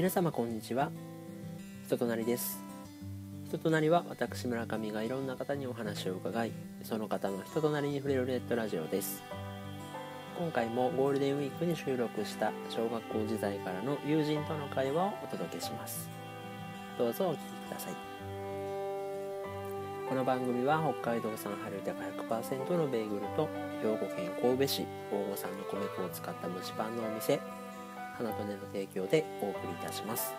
皆様こんにちは。人となりです。人となりは私村上がいろんな方にお話を伺いその方の人となりに触れるネットラジオです。今回もゴールデンウィークに収録した小学校時代からの友人との会話をお届けします。どうぞお聞きください。この番組は北海道産春高100%のベーグルと兵庫県神戸市大御産の米粉を使った蒸しパンのお店花と根の提供でお送りいたします。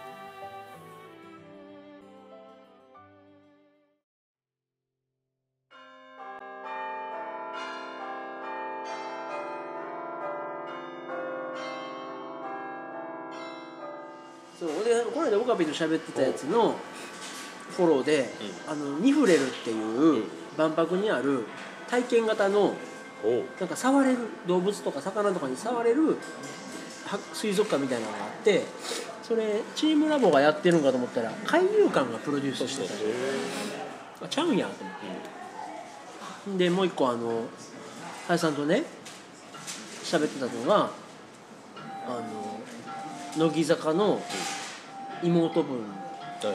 そうでこの間岡部と喋ってたやつのフォローで、あのニフレルっていう万博にある体験型のなんか触れる動物とか魚とかに触れるは水族館みたいなのがあってそれチームラボがやってるんかと思ったら海遊館がプロデュースしてた。あちゃうんやと思って。でもう一個あの林さんとね喋ってたのがあの乃木坂の妹分はいは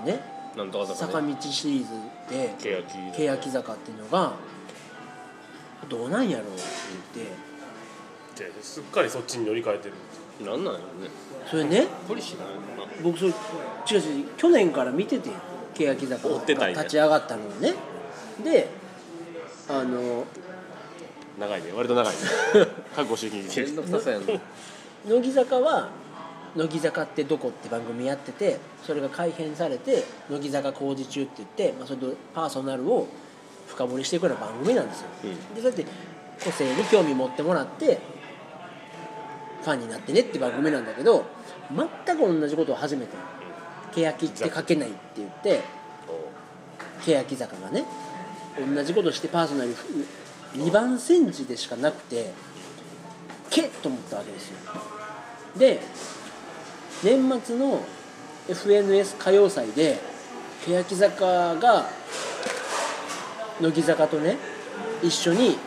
のねいなんとか坂坂ね道シリーズで欅欅坂っていうのがどうなんやろうって言って。すっかりそっちに乗り換えてる。なんなんやろね。それねポリシーなんやろな。僕それ違う違う去年から見てて欅坂追ってたんや。が立ち上がったのをね。であの長いね。割と長いね。覚悟してきて面倒くさそうやんな。乃木坂は「乃木坂ってどこ?」って番組やっててそれが改編されて「乃木坂工事中」って言って、まあ、それとパーソナルを深掘りしていくような番組なんですよ、でそうやって個性に興味持ってもらってファンになってねって番組なんだけど全く同じことを初めて「欅って書けない」って言って欅坂がね同じことしてパーソナル2番煎じでしかなくてけっと思ったわけですよ。で年末の FNS 歌謡祭で欅坂が乃木坂とね一緒に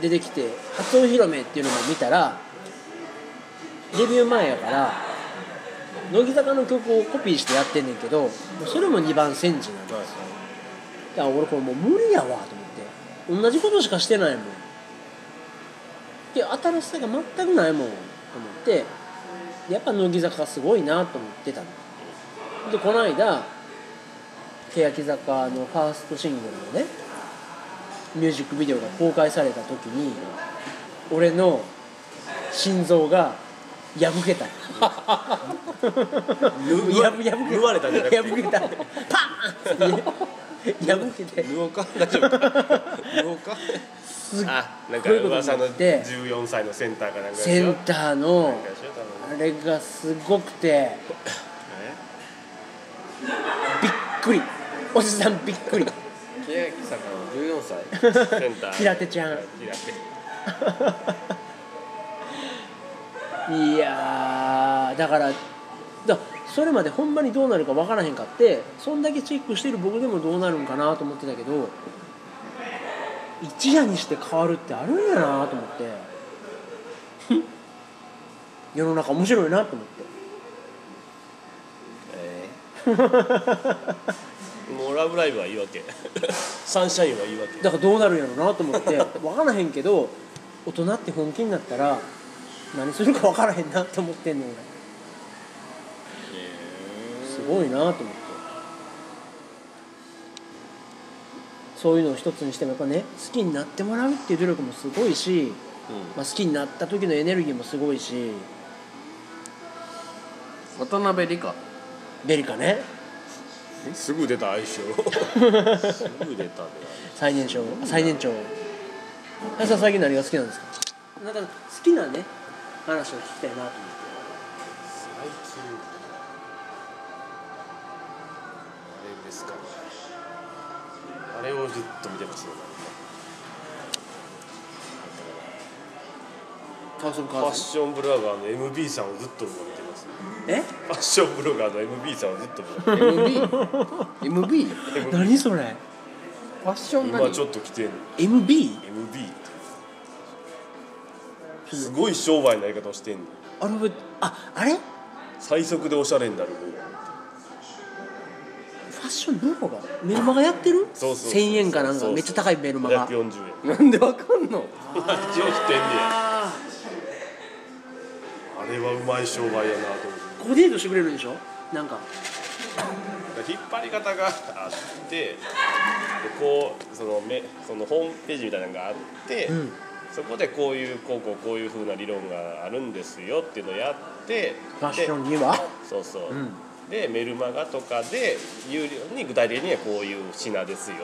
出てきて初お披露目っていうのも見たらデビュー前やから乃木坂の曲をコピーしてやってんねんけどそれも2番煎じなんですよ。だから俺これもう無理やわと思って同じことしかしてないもん。で新しさが全くないもんと思ってやっぱ乃木坂すごいなと思ってたの。でこの間欅坂のファーストシングルのねミュージックビデオが公開された時に俺の心臓が破けた。破け縫われたんじゃなくて？破けた。パーンって 破けて。縫おうか大丈夫か縫おうかすっあなんかこういうこと噂のになって14歳のセンターかなんかセンターのあれがすごくて。びっくり。おじさんびっくり。欅坂の14歳センター。平手ちゃん。平手。いやーだからだそれまでほんまにどうなるか分からへんかってそんだけチェックしてる僕でもどうなるんかなと思ってたけど一夜にして変わるってあるんやなと思って。世の中面白いなと思って。もうラブライブはいいわけサンシャインはいいわけだからどうなるんやろうなと思って。分からへんけど大人って本気になったら何するか分からへんなって思ってんの俺すごいなと思ってそういうのを一つにしてもやっぱね好きになってもらうっていう努力もすごいし、まあ、好きになった時のエネルギーもすごいし。渡辺理香。ベリカね。すぐ出た相性。すぐ出たで最年少。最年長。林さん最近何が好きなんですか？なんか好きなね話を聞きたいなと思ってあれをずっと見てますよ。ファッションブロガーの MB さんをずっと見てます。ルえ？ファッションブロガーの MB さんをずっと見てます MB MB? 何それ？ファッション何？今ちょっと来てんの。MB? MB すごい商売のやり方をしてんの。アルファベットああれ？フ最速でおしゃれになるァッションどこが？メルマガやってる？そうそうそう1000円かなんかめっちゃ高いメルマガ。540円。なんでわかんの？一応来てんねやああれはうまい商売やなと思って。ーコーディネートしてくれるんでしょ？なんか。引っ張り方があってでこうそのめそのホームページみたいなのがあって、うんそこでこういうこうこうこういうふうな理論があるんですよっていうのをやってファッショでンにはそうそう、うんでメルマガとかで有料に具体的にはこういう品ですよ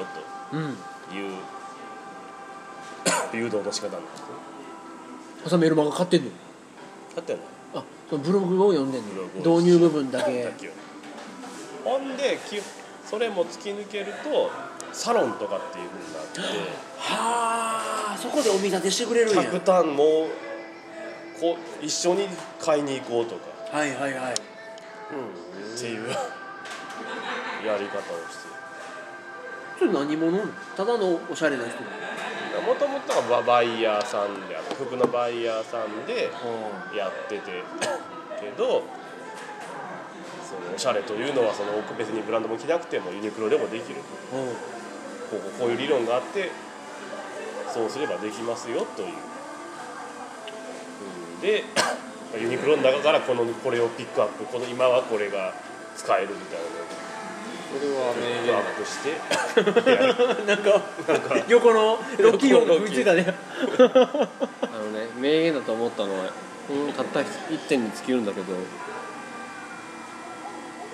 うん。という 誘導の仕方なんですね朝メルマガ買ってんの？だってねあそのブログを読んでんの？導入部分だけ。ほんできそれも突き抜けるとサロンとかっていうふうになって。はあそこでお見立てしてくれるんや。客単もうこう一緒に買いに行こうとか、はいはいはいっていう。やり方をして。それ何者ただのおしゃれな人もともとはバイヤーさんであの服のバイヤーさんでやってて。けどそのおしゃれというのはその別にブランドも着なくてもユニクロでもできるうんこうこうこういう理論があってそうすればできますよという、うん、でユニクロの中からこのこれをピックアップ。この今はこれが使えるみたいな。それは名ピックアップして。や。るなんか横のロッキー音楽ついたね。あのね名言だと思ったのは、うん、たった一点に尽きるんだけど、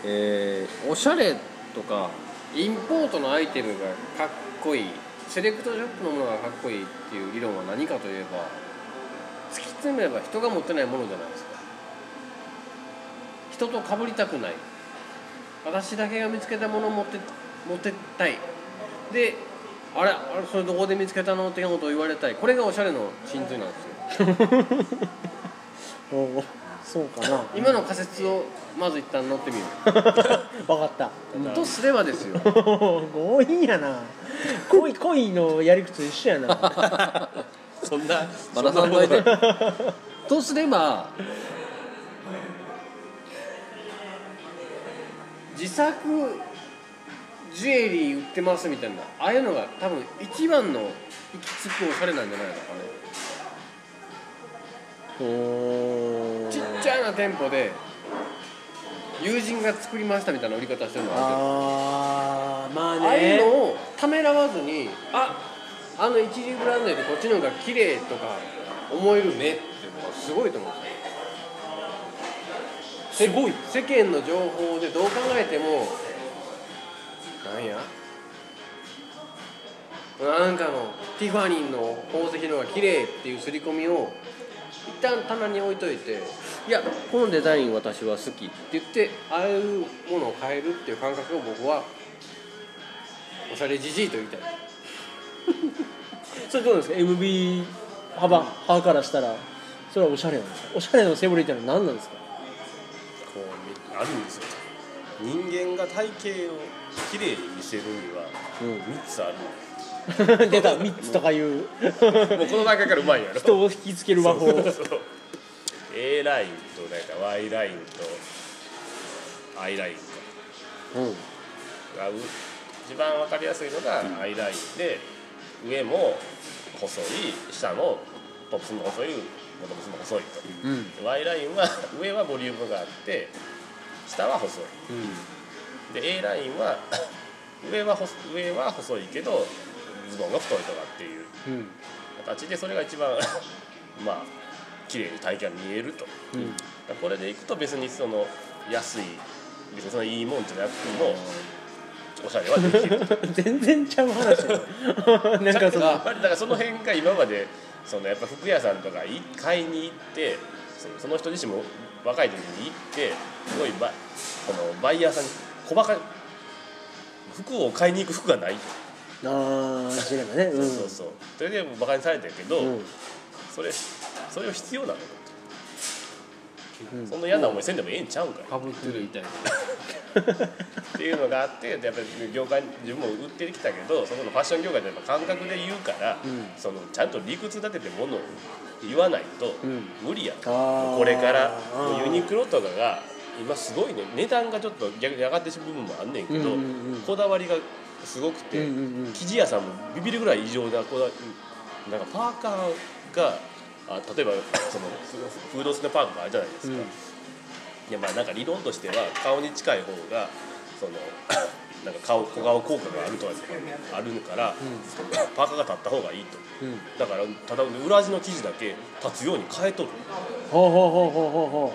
えーおしゃれとかインポートのアイテムがかっこいいセレクトショップのものがかっこいいっていう理論は何かといえば突き詰めれば人が持ってないものじゃないですか。人と被りたくない私だけが見つけたものを持って持ってったい。であれあれそれどこで見つけたのってことを言われたい。これがおしゃれの真髄なんですよ。おうそうかな。今の仮説をまず一旦乗ってみよ分 かった、うとすればですよ。強引やな。恋恋のやり口と一緒やな。そんなまださんない。でとすれば自作ジュエリー売ってますみたいなああいうのが多分一番の行き着くおしゃれなんじゃないのかねおちっちゃいな店舗で友人が作りましたみたいな売り方してるのああーまあるけどああいうねのをためらわずにあ。あの一流ブランドよりこっちの方が綺麗とか思えるねっていうのはすごいと思うんですよすごい。世間の情報でどう考えてもなんや？なんかのティファニーの宝石の方が綺麗っていう刷り込みを一旦棚に置いといていやこのデザイン私は好きって言ってああいうものを変えるっていう感覚を僕はおしゃれじじいと言いたい。それどうですか？MB 幅幅からしたらそれはおしゃれなんですか？おしゃれのセブリってのは何なんですか？あるんですよ。人間が体型をきれいに見せるには3つある。ん。です出た3つとかいう。もうこの段階からうまいやろ。人を引きつける魔法。そうそうそう。A ラインとなんか Y ラインと I ラインかがう一番わかりやすいのが I ラインで上も細い下もトップスも細いボトムスも細いと、うん、Y ラインは上はボリュームがあって下は細い。で A ラインは 上は細上は細いけどズボンが太いとかっていううん。形でそれが一番 まあ綺麗に体型が見えると。うん。これでいくと別にその安い別にそのいいもんじゃなくてもおしゃれはできる。全然ちゃう話。や なんかそのやっぱりだからその辺が今までそのやっぱ服屋さんとかい買いに行ってその人自身も若い時に行ってすごいバこのバイヤーさんに小バカ服を買いに行く服がない、ああ知ればね。うん。そうそうそう。それでバカにされてるけど、うん。それそれを必要なのそんな嫌な思いせんでもええんちゃうんかい。かぶってるみたいな。っていうのがあってやっぱり業界自分も売ってきたけどそこのファッション業界でやっぱ感覚で言うから、うん。そのちゃんと理屈立ててものを言わないとうん。無理や、あー。これからユニクロとかが今すごいね。値段がちょっと逆に上がってしまう部分もあんねんけど、うんうんうんこだわりがすごくて、うんうんうん。生地屋さんもビビるぐらい異常なこだなんかパーカーがあ例えば そのフフードスネパーカーがあるじゃないですか、うん。いやまあなんか理論としては顔に近い方がその なんか顔小顔効果があるとかあるから、パーカーが立った方がいいと。うん。だからただ裏地の生地だけ立つように変えとる。ほうほうほうほうほうほ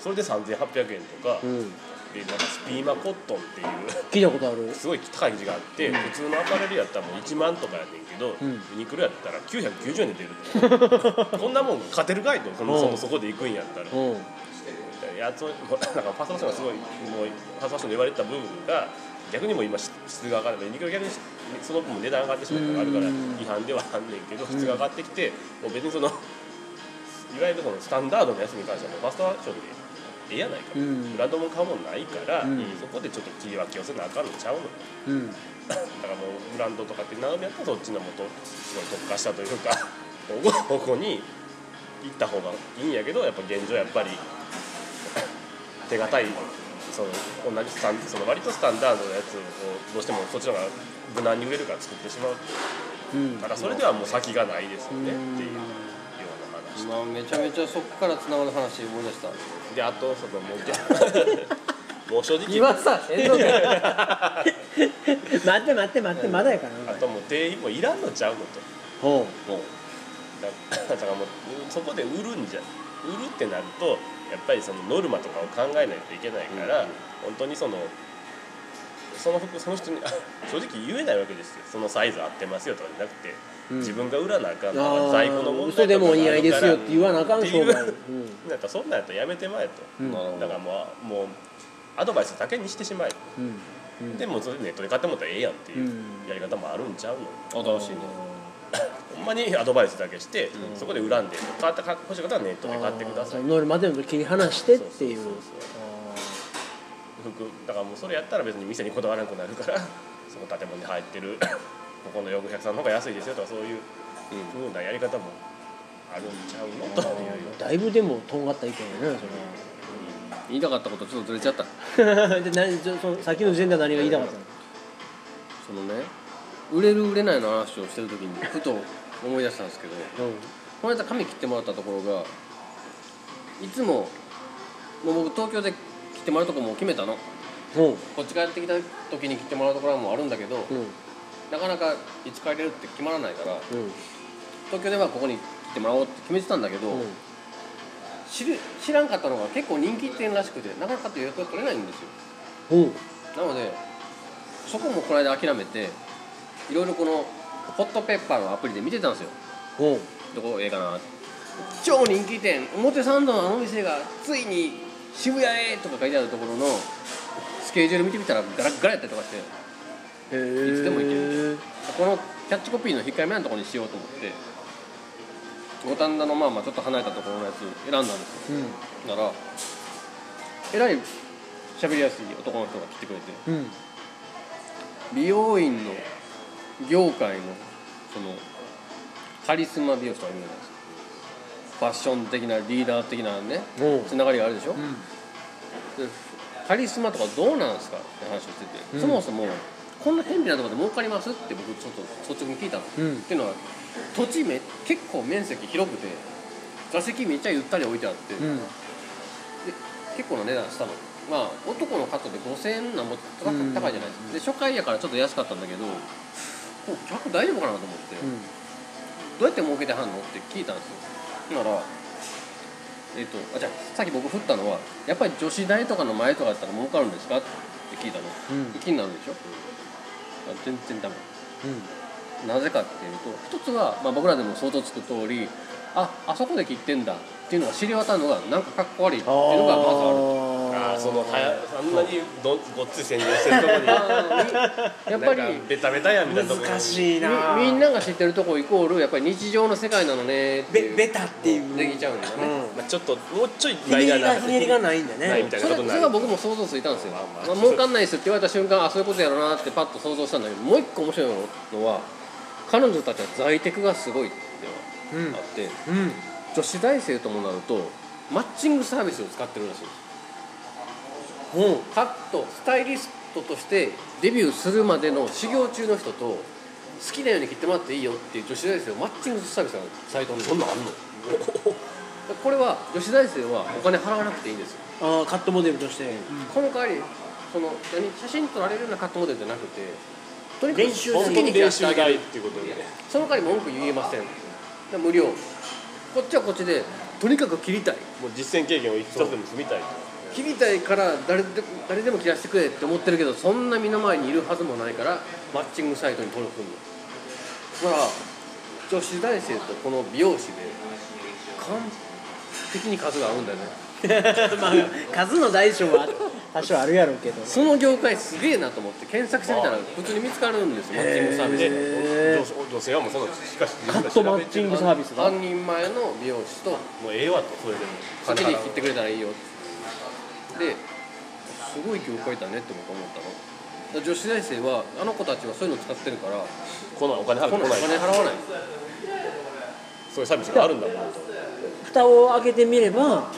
それで3800円とか、ううん。でなんかスピーマコットンっていう聞いたことある。すごい高い生地があって、普通のアパレルやったらもう1万とかやねんけど、うん。ユニクロやったら990円で出ると こんなもん勝てるかいとそのそのそこで行くんやったら。うん。やつをなんかファストファッションがすごいもうファストファッションで言われてた部分が逆にもう今質が上がるので逆にその分値段上がってしまうのがあるからうん。違反ではあんねんけど質が上がってきてもう別にそのいわゆるそのスタンダードのやつに関してはもうファストファッションでええやないか、うん。ブランドも買うもんないから、うん。そこでちょっと切り分けをせなあかんのちゃうの。うん。だからもうブランドとかって悩みやったらそっちのもとすごい特化したというかここに行った方がいいんやけどやっぱ現状やっぱり手堅いその同じスタンその割とスタンダードなやつをどうしてもそっちの方が無難に売れるから作ってしまう。うん。からそれではもう先がないですよね。うん。っていうような話。今めちゃめちゃそこからつながる話思い出したであとそのもう もう正直。今さええのか待って待って待ってまだやからあともう店員もいらんのちゃうのと。ほもう。だ だからもうそこで売るんじゃ売るってなるとやっぱりそのノルマとかを考えないといけないから、本当にそのその服その人にあ正直言えないわけですよ。そのサイズ合ってますよとかじゃなくて、うん自分が売らなあかんとあかー。在庫の問題嘘でもお似合いですよってと言わなあかんっていう。商売うん。だったらそんなんやったらやめてまえと、だからもうもうアドバイスだけにしてしまえと、うん。うん。でもうそれネットで買ってもらったらええやんっていううん。やり方もあるんちゃうの、新しいね。ほんまにアドバイスだけして、うん。そこで恨んで買った欲しい方はネットで買ってください。乗るまでの切り離してっていう。そうそうそう服。だからもうそれやったら別に店にこだわらなくなるから。その建物に入ってるここの洋服屋さんの方が安いですよとかそういう風なやり方もあるんちゃうのと。いうだいぶでもとんがった意見やなそ言いたかったことちょっとずれちゃった。で何そそのさっきの時点では何が言いたかったの？そのね売れる売れないの話をしてる時にふと思い出したんですけどこの間髪切ってもらったところがいつももう僕東京で切ってもらうとこも決めたの。うんうん。こっち帰ってきた時に切ってもらうところもあるんだけど、うんなかなかいつ帰れるって決まらないからうん。東京ではここに切ってもらおうって決めてたんだけど、知る知らんかったのが結構人気店らしくてなかなか予約が取れないんですよ。うん。なのでそこもこの間諦めていろいろこのホットペッパーのアプリで見てたんですよ。うん。どこええかな超人気店。表参道のあの店がついに渋谷へとか書いてあるところのスケジュール見てみたらガラッガラやったりとかしていつでも行ける。このキャッチコピーの控えめなところにしようと思って五反田のまあまあちょっと離れたところのやつ選んだんですよ。うん。だからえらい喋りやすい男の人が来てくれてうん。美容院の業界のそのカリスマ美容師とかいるじゃないですか。ファッション的なリーダー的なねう。んつながりがあるでしょ、うん。でカリスマとかどうなんですかって話をしてて、うん。そもそもこんな便利なところで儲かりますって僕ちょっと率直に聞いたの、うん。っていうのは土地め結構面積広くて座席めっちゃゆったり置いてあって、うん。で結構な値段したの。まあ男のカットで5000円なんも高いじゃないですか。で初回やからちょっと安かったんだけど客大丈夫かなと思って、どうやって儲けてはんのって聞いたんですよ。ならえっ、とあじゃあさっき僕振ったのはやっぱり女子大とかの前とかだったら儲かるんですかって聞いたの。うん。気になるでしょ。あ全然ダメ。うん。なぜかっていうと一つは、まあ、僕らでも想像つく通りああそこで切ってんだっていうのが知り渡るのがなんかかっこ悪いっていうのがまずあるあー。そのはやあんなにどごっつい宣言してるとこにやっぱりベタベタやみたいなとこ難しいなみみんなが知ってるとこイコー。ルやっぱり日常の世界なのねってベベタっていうできちゃうんだよね、まあ、ちょっともうちょいひねりがひねりがないんだねそれそれは僕も想像ついたんですよ、まあまあ、儲かんないですって言われた瞬間あそういうことやろうなってパッと想像したんだけどもう一個面白いのは彼女たちは在テクがすごいっていうのがあって、うん女子大生ともなるとマッチングサー。ビスを使ってるらしいですカットスタイリストとしてデビューするまでの修行中の人と好きなように切ってもらっていいよっていう女子大生をマッチングサービスがサイトにそんなんあんの？これは女子大生はお金払わなくていいんですよ。ああカットモデルとして、この代わりその何写真撮られるようなカットモデルじゃなくてとにかく練習好きに練習せてあげる代っていうことでその代わり文句言えません。で無料。こっちはこっちでとにかく切りたい。もう実践経験を一つでも積みたい切りたいから誰で誰でも切らせてくれって思ってるけどそんな身の前にいるはずもないからマッチングサイトに登録するの。だから女子大生とこの美容師で完璧に数が合うんだよね。まあ数の大小は多少あるやろうけど。その業界すげえなと思って検索してみたら普通に見つかるんですよマッチングサービス。へでー。女女性はもうそのしかしカットマッチングサービスが半人前の美容師ともうええわとそれでも。好きに切ってくれたらいいよですごい業界だねって僕は思ったの。女子大生はあの子たちはそういうの使ってるからこのお金払ってこのおこない。金払わない。そういうサービスがあるんだもんと。蓋を開けてみれば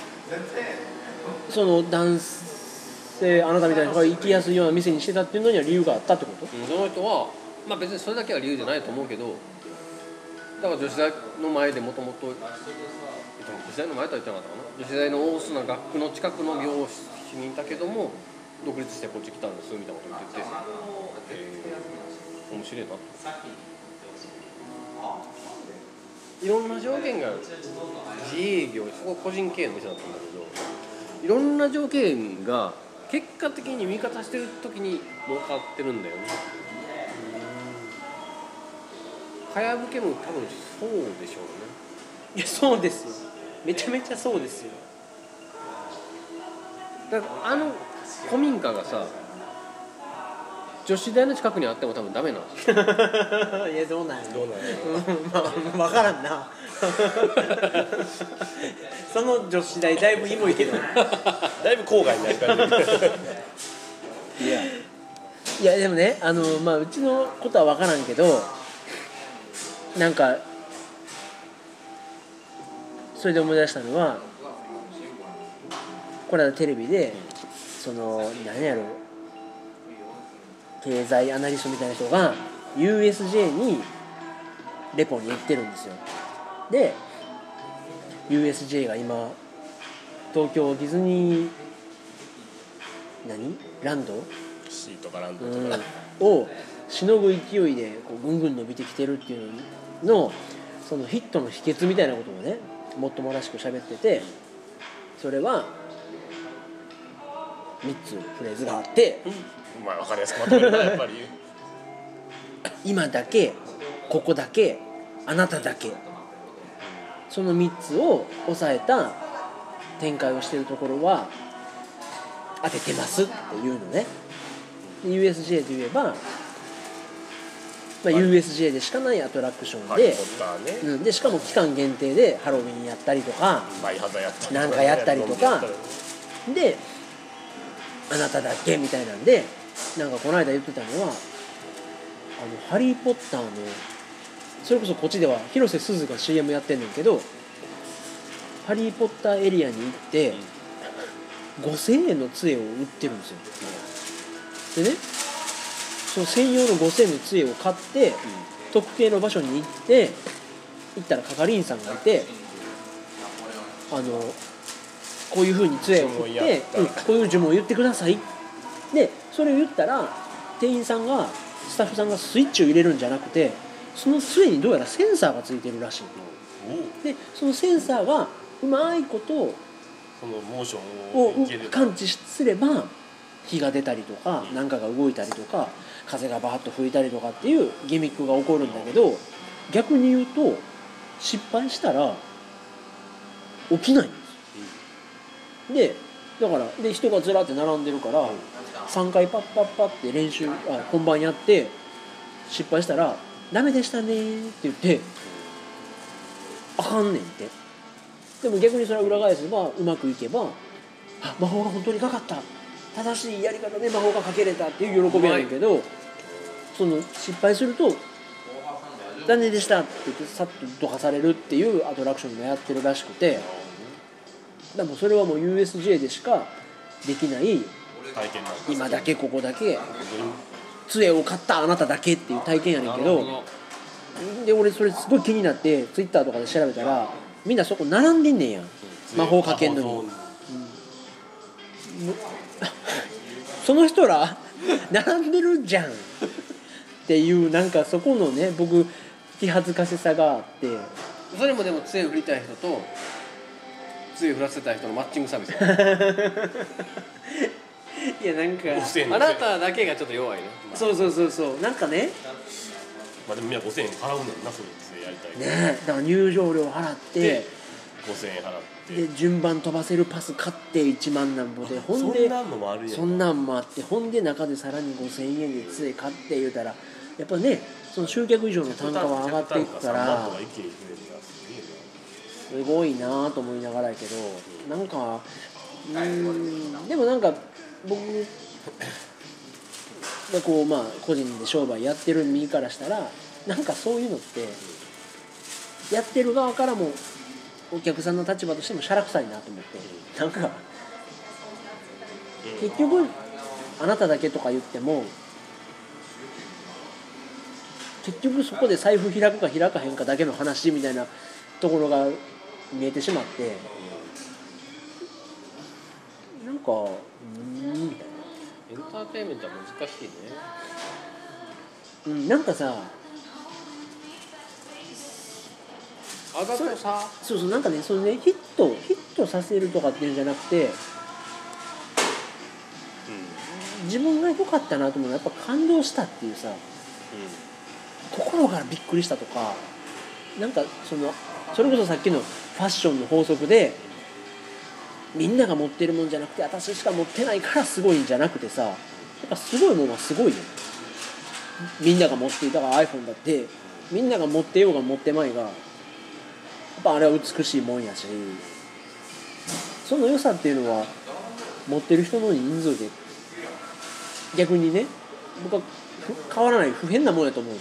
その男性あなたみたいな人が行きやすいような店にしてたっていうのには理由があったってこと？うんその人はまあ別にそれだけは理由じゃないと思うけどだから女子大の前でもともと女子大の前とは言ってなかったかな。女子大の大須な学区の近くの美容師にいたけども独立してこっち来たんですみたいなこと言ってて、えー面白いなと。いろんな条件が自営業そこ個人経営の店だったんだけどいろんな条件が結果的に味方してる時に儲かってるんだよね。かやぶけも多分そうでしょうね。いやそうです。よめちゃめちゃそうですよだからあの古民家がさ女子大の近くにあっても多分ダメなんですよ。いやどうなんや。ろどうなんやう。ん まあ分からんな。その女子大だいぶイモいけどだいぶ郊外になる感じ。いや。いやでもねあの、まあ、うちのことは分からんけどなんかそれで思い出したのはこれはテレビでその何やろ経済アナリストみたいな人が USJ にレポに行ってるんですよ。で USJ が今東京ディズニー何？ランド、シートかランドうん。とか、をしのぐ勢いでこうぐんぐん伸びてきてるっていうののそのヒットの秘訣みたいなことをねもっともらしく喋っててそれは3つフレーズがあってまあ分かりやすくまとめるなやっぱり。今だけここだけあなただけ。その3つを抑えた展開をしてるところは当ててますっていうのね。で USJ といえば、まあ、USJ でしかないアトラクションでうん、でしかも期間限定でハロウィンやったりとかバイハザーやったりとなんかやったりとか。であなただけみたいなんでなんかこの間言ってたのはあの「ハリー・ポッター」のそれこそこっちでは広瀬すずが CM やってんねんけど「ハリー・ポッター」エリアに行って5000円の杖を売ってるんですよ。でねその専用の5000円の杖を買って特定の場所に行って行ったら係員さんがいてあのこういうふうに杖を振って、うん、こういう呪文を言ってください。でそれを言ったら店員さんがスタッフさんがスイッチを入れるんじゃなくてその杖にどうやらセンサーがついてるらしいでそのセンサーがうまいことそのモーショをンを感知すれば火が出たりとか何かが動いたりとか風がバーッと吹いたりとかっていうギミックが起こるんだけど逆に言うと失敗したら起きない。んでだからで人がずらって並んでるから、3回パッパッパって練習あ本番やって失敗したら「ダメでしたね」って言ってあかんねんって。でも逆にそれは裏返せばうまくいけば「あ魔法が本当にかかった。正しいやり方で魔法がかけれた」っていう喜びやねんけどその失敗すると「残念でした」って言ってさっとどかされるっていうアトラクションもやってるらしくてでもそれはもう USJ でしかできない。今だけここだけ。杖を買ったあなただけっていう体験やねんけどで俺それすごい気になってツイッターとかで調べたらみんなそこ並んでんねんやん。魔法かけんのに。その人ら 並んでるじゃんっていうなんかそこのね僕気恥ずかしさがあって。それもでも杖振りたい人と杖振らせたい人のマッチングサービスや いやなんか5000円あなただけがちょっと弱いねそうそうそうそう。なんかね。まあでもみんな5000円払うねんなそれでやりたいねだから入場料払ってで5000円払って。で順番飛ばせるパス買って1万なんぼでほんでそんなんのもあるやんそんなんもあってほんで中でさらに5000円で杖買って言うたらやっぱねその集客以上の単価は上がっていくか3万らすごいなと思いながらやけどなんかうーんでもなんか僕がこうまあ個人で商売やってる身からしたらなんかそういうのってやってる側からもお客さんの立場としてもしゃらくさいなと思ってなんか結局あなただけとか言っても結局そこで財布開くか開かへんかだけの話みたいなところが見えてしまってなんかうーんみたいエンターテインメントは難しいね。な、うん、なんかさあだとさ。そうそうなんかねそのねヒットヒットさせるとかっていうんじゃなくて自分が良かったなと思うのはやっぱ感動したっていうさ心からびっくりしたとかなんかそのそれこそさっきのファッションの法則でみんなが持ってるもんじゃなくて私しか持ってないからすごいんじゃなくてさやっぱすごいものはすごいよみんなが持っていたから iPhone だってみんなが持ってようが持ってまいがやっぱあれは美しいもんやしその良さっていうのは持ってる人の人数で逆にね僕は変わらない不変なもんやと思う。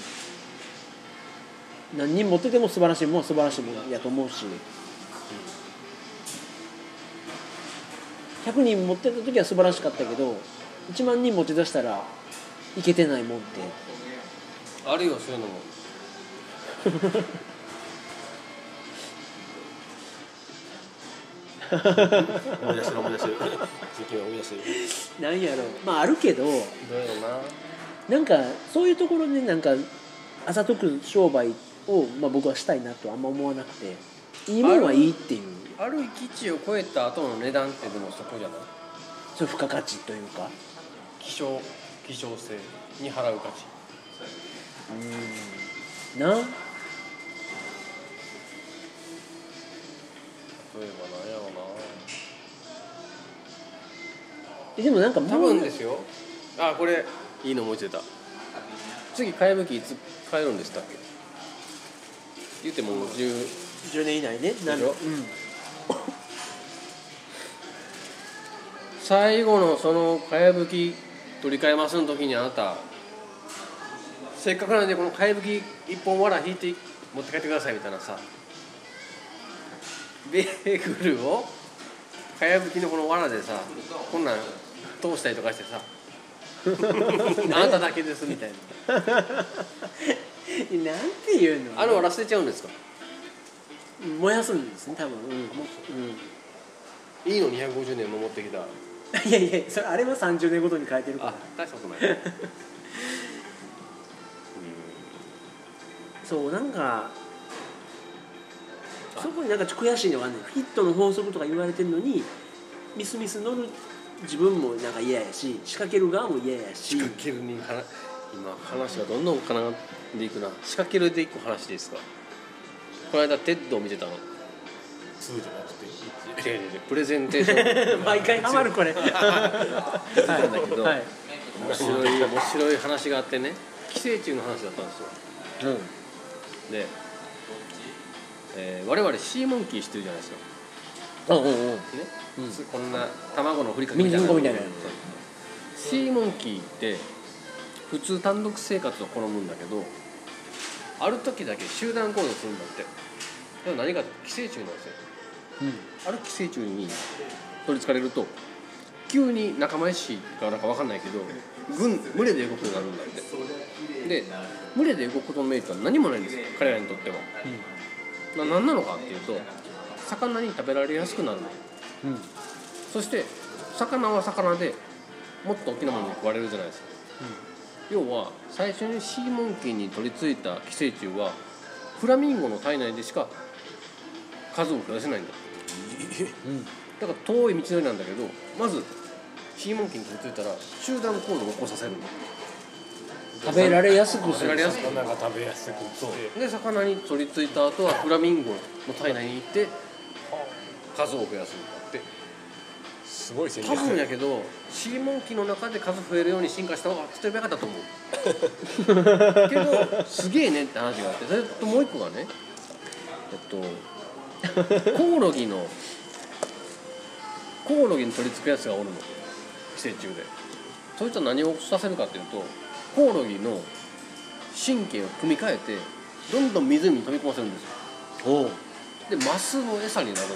何人持ってても素晴らしいもんは素晴らしいもんやと思うし。100人持ってた時は素晴らしかったけど1万人持って出したらいけてないもんって。あるよそういうのも。思い出してる思い出してる思い出してるなんやろまああるけどどうやろうな。なんかそういうところでなんかあざとく商売を、まあ、僕はしたいなとはあんま思わなくていいもんはいいっていうある域値を超えた後の値段ってでもそこじゃない？そういう付加価値というか。希少希少性。に払う価値。うん。な？例えば何やろうえでもなんかもうな多分ですよ。あこれ。いいの思いついた。次替え武器いつ変えるんでしたっけ？言ってももう10 10年以内ね。なるでしょ？うん最後のそのかやぶき取り替えますの時にあなたせっかくなんでこのかやぶき一本わら引いて持って帰ってくださいみたいなさベーグルをかやぶきのこのわらでさこんなん通したりとかしてさ あなただけですみたいな。なんていうの？あのわら捨てちゃうんですか？燃やすんですね多分。うん、うん、いいの？250年守ってきた いやいやそれあれは30年ごとに変えてるから。あ大したことない。そうなんかそこになんか悔しいのがあるねヒットの法則とか言われてるのにミスミス乗る自分もなんか嫌やし仕掛ける側も嫌やし。仕掛けるに話今話がどんどん絡んでいくな。仕掛けるで一個話でいいですか？この間テッドを見てたの2じゃなくて1でプレゼンテーション。毎回ハマるこれ。なんだけど、はい。面白い面白い話があってね。寄生虫の話だったんですよ。で、えー我々シーモンキー知ってるじゃないですか。うんうんうん。ね、こんな卵のふりかけみたいな。シーモンキーって普通単独生活を好むんだけどある時だけ集団行動するんだって。それは何かって寄生虫なんですよある寄生虫に取りつかれると急に仲間意識かなんか分かんないけど群群れで動くようになるんだって。で群れで動くことのメリットは何もないんですよ彼らにとっては、な何なのかっていうと魚に食べられやすくなるの。うん。うんそして魚は魚でもっと大きなものに食われるじゃないですか、要は最初にシーモンキーに取り付いた寄生虫はフラミンゴの体内でしか数を増やせないんだうん。だから遠い道のりなんだけどまずシーモンキーに取り付いたら集団行動を起こさせるの。食べられやすくする。食べられやすく。魚が食べやすくして。で魚に取り付いた後はフラミンゴの体内に行って数を増やすんだって。すごい戦多分やけどシーモンキーの中で数増えるように進化した方が絶対良かったと思う。けどすげえねって話があってそれともう一個がねえっとコオロギのコオロギに取り付くやつがおるの。寄生虫で。そいつは何をさせるかっていうとコオロギの神経を組み替えてどんどん湖に飛び込ませるんですよ。でマスの餌になるんだ。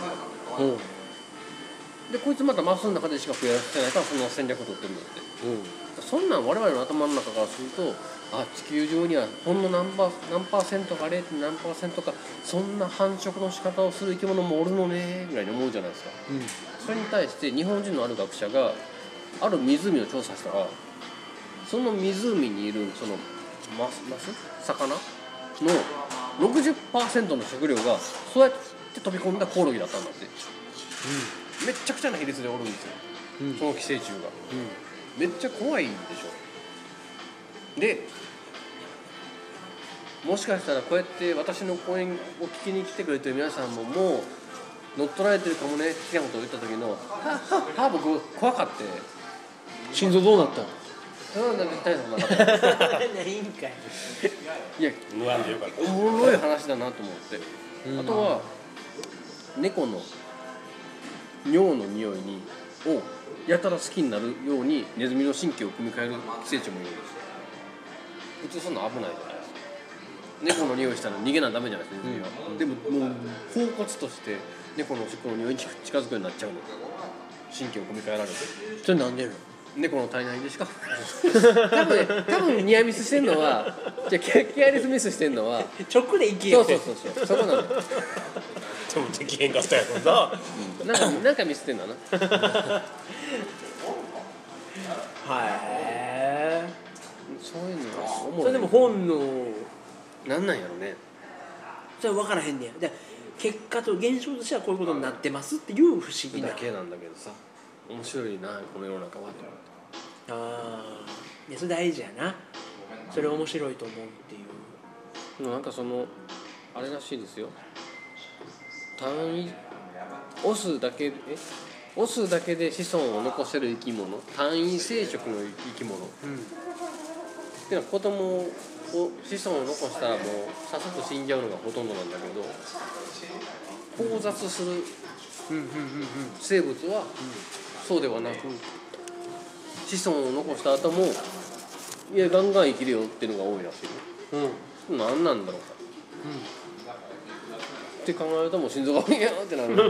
でこいつまたマスの中でしか増やせないからその戦略を取ってるんだって。う。んそんなん我々の頭の中からするとあ地球上にはほんの何パー何パーセントか 0. 何パーセントかそんな繁殖の仕方をする生き物もおるのねぐらいに思うじゃないですか。それに対して日本人のある学者がある湖を調査したらその湖にいるそのマスマス？魚？の60%の食料がそうやって飛び込んだコオロギだったんだって。めっちゃくちゃな比率でおるんですよ。うん。うんその寄生虫が。めっちゃ怖いんでしょでもしかしたらこうやって私の講演を聞きに来てくれてる皆さんももう乗っ取られてるかもね的なことを言った時の「ははは僕怖かって心臓どうなったの？それはなんか大したことなかったないんかい。いや無案でよかった。おもろい話だなと思って、うん。あとは猫の尿の匂いにをやたら好きになるようにネズミの神経を組み替える寄生虫もいるんです。よ普通そんな危ないじゃないですか。猫の匂いしたら逃げなダメじゃないですかネズミは、でももう包骨として猫のおしっこの匂いに近づくようになっちゃうの。神経を組み換えられて。それなんでなの猫の体内でしか。多分ね多分ニアミスしてんのはじゃあケケアレスミスしてんのは直で行けよそうそうそうそうそこなのよ。でもできへんかったやろな。なんかなんかミスってんだな？はいそういうのがおもろいそれでも本能なんなんやろね。それ分からへんねや。で結果と現象としてはこういうことになってますっていう不思議な。だけなんだけどさ。面白いなこの世の中はとああそれ大事やな。それ面白いと思うっていう。でもなんかそのあれらしいですよ。単位オスだけえ？オスだけで子孫を残せる生き物？単位生殖の生き物？っていうのは子供を子孫を残したらもうさっさと死んじゃうのがほとんどなんだけど交雑するうんうんうん生物はそうではなく子孫を残した後もいやガンガン生きるよっていうのが多いらしい。ようん。うん何なんだろうか。って考えるともう心臓が「いやーってなる。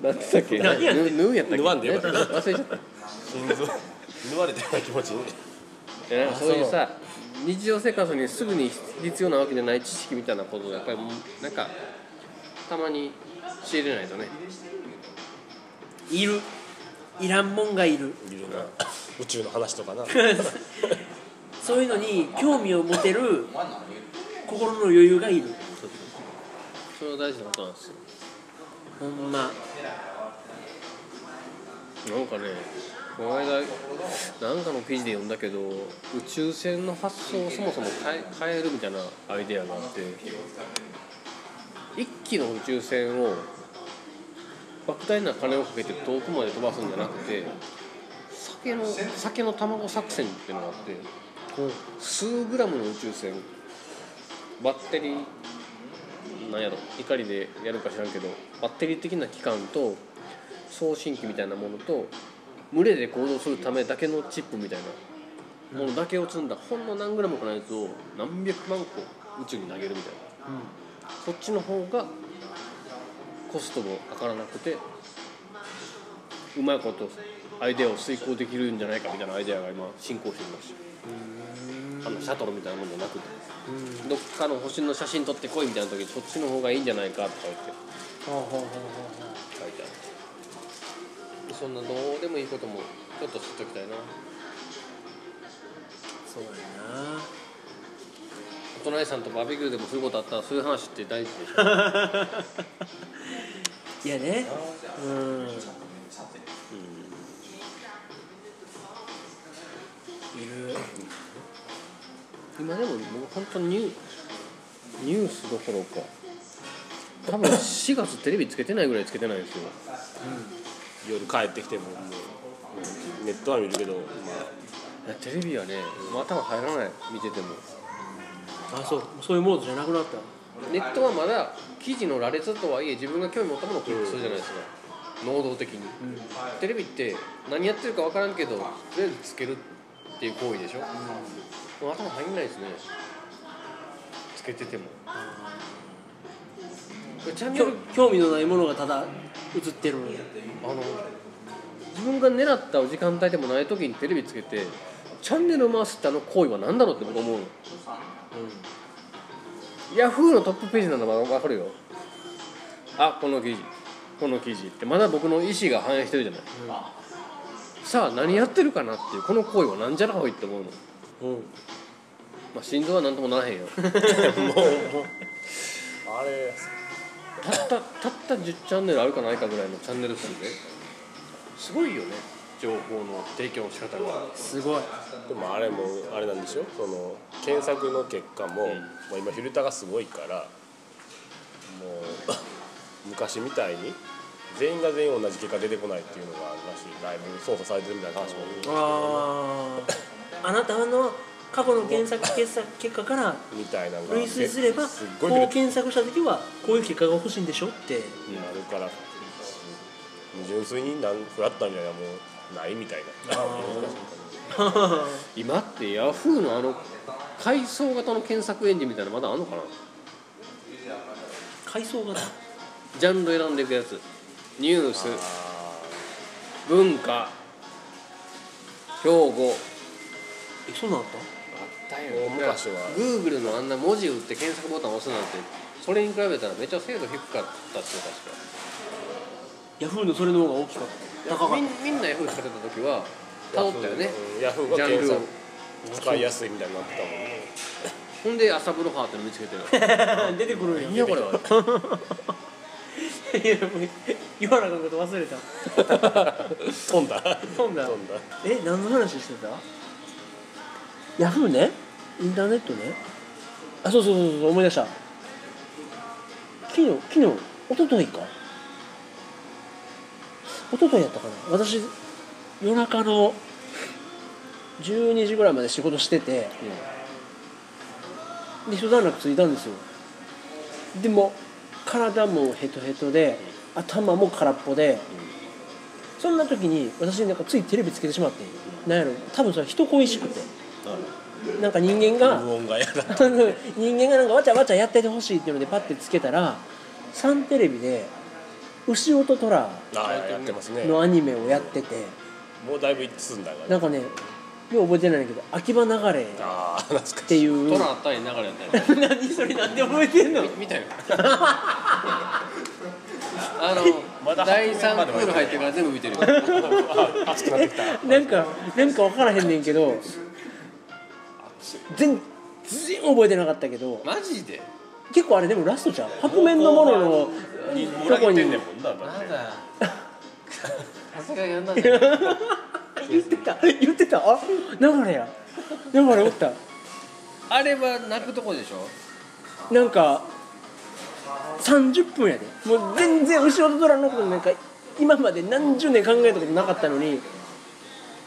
何だったっけ？何やねんぬぬやったっけ？忘れちゃった。心臓縫われたような気持ちに。いやなんかそういうさ日常生活にすぐに必要なわけじゃない知識みたいなことをやっぱりなんかたまに仕入れないとね。いる。いらんもんがいる。いるな。宇宙の話とかな。そういうのに興味を持てる心の余裕がいる。それは大事なことなんですよ。ほんま。なんかねこの間なんかの記事で読んだけど宇宙船の発想をそもそも変えるみたいなアイデアがあって一機の宇宙船を莫大な金をかけて遠くまで飛ばすんじゃなくて酒の酒の卵作戦っていうのがあって数グラムの宇宙船バッテリーなんやろ怒りでやるか知らんけどバッテリー的な機関と送信機みたいなものと群れで行動するためだけのチップみたいな。ものだけを積んだ。ほんの何グラムかのやつを何百万個宇宙に投げるみたいな。そっちの方がコストもかからなくてうまいことアイデアを遂行できるんじゃないかみたいなアイデアが今進行していますあのシャトルみたいなもんじゃなくて。どっかの星の写真撮ってこいみたいな時にそっちの方がいいんじゃないかとか言ってそんなどうでもいいこともちょっと知っときたいな。そうだな。お隣さんとバーベキューでもそういうことあったらそういう話って大事でしょ。いやね。うん。いる。今でももう本当にニュニュースどころか。多分4月テレビつけてないぐらいつけてないんですよ夜帰ってきてももうネットは見るけど、まいやテレビはねもう頭入らない見てても。あそう。そういうモードじゃなくなった。ネットはまだ記事の羅列とはいえ自分が興味持ったものをクリックするじゃないですか、能動的に、テレビって何やってるか分からんけどとりあえずつけるっていう行為でしょ、もう頭入んないですね。つけてても、これチャンネきょル興味のないものがただ映ってるあの自分が狙った時間帯でもない時にテレビつけてチャンネル回すってあの行為は何だろうって僕思うの、ヤフーのトップページなのは分かるよ。あこの記事。この記事って。まだ僕の意思が反映してるじゃない、さあ何やってるかなっていうこの行為はなんじゃらほいって思うの。うん。まあ心臓は何ともならへんよ。あ、あれたったたった10チャンネルあるかないかぐらいのチャンネル数で。すごいよね。情報の提供の仕方が。すごい。でもあれもあれなんでしょその検索の結果も,、ん。もう今フィルターがすごいからもう 昔みたいに全員が全員同じ結果出てこないっていうのがあるらしい。だいぶ操作されてるみたいな話も。あああなたの過去の検索結果結果からみたいなのが類推すればこう検索した時はこういう結果が欲しいんでしょって。になるから純粋になんフラットみたいなもうないみたいな。今ってヤフーのあの階層型の検索エンジンみたいなのまだあんのかな？階層型？ジャンル選んでいくやつ。ニュース。あ文化。兵庫。えそうなんだあった？よ昔はグーグルのあんな文字打って検索ボタン押すなんてそれに比べたらめっちゃ精度低かったっすよ確か。ヤフーのそれの方が大きかった。高かっみんみんなヤフー使ってた時はー辿ったよね。うんヤフーがジャンルを。検索使いやすいみたいになってたもんね。ほんで朝風呂ハーっての見つけてる。た 出てくるんやいやこれ。は いやもう言わなあかんこと忘れた。飛んだ。飛んだ。飛んだ。え何の話してた？ヤフーね。インターネットね。あそうそうそうそう思い出した。昨日昨日一昨日か。一昨日やったかな。私夜中の12時ぐらいまで仕事してて。で一段落ついたんですよ。でも体もヘトヘトで頭も空っぽで、そんな時に私なんかついテレビつけてしまって。なんやろ。多分それ人恋しくて。なんか人間が 人間がなんかわちゃわちゃやっててほしいっていうのでパッてつけたらサンテレビで「牛音虎ああやってます」ね。のアニメをやってて。もうだいぶ一致すんだから。なんかねよう覚えてないんだけど「秋葉流れ」っていう。トラあったり流れやったり 何それなんで覚えてんの？みたいな あのまだ第3クール入ってから全部見てるよ。熱くなってきた。なんかなんか分からへんねんけど全然覚えてなかったけど。マジで？結構あれでもラストじゃん。白面のもののとこに 言ってた。言ってた？あ？流れや。流れおった。あれは泣くとこでしょ？なんか30分やで。もう全然後ろとドラのことなんか今まで何十年考えたことなかったのに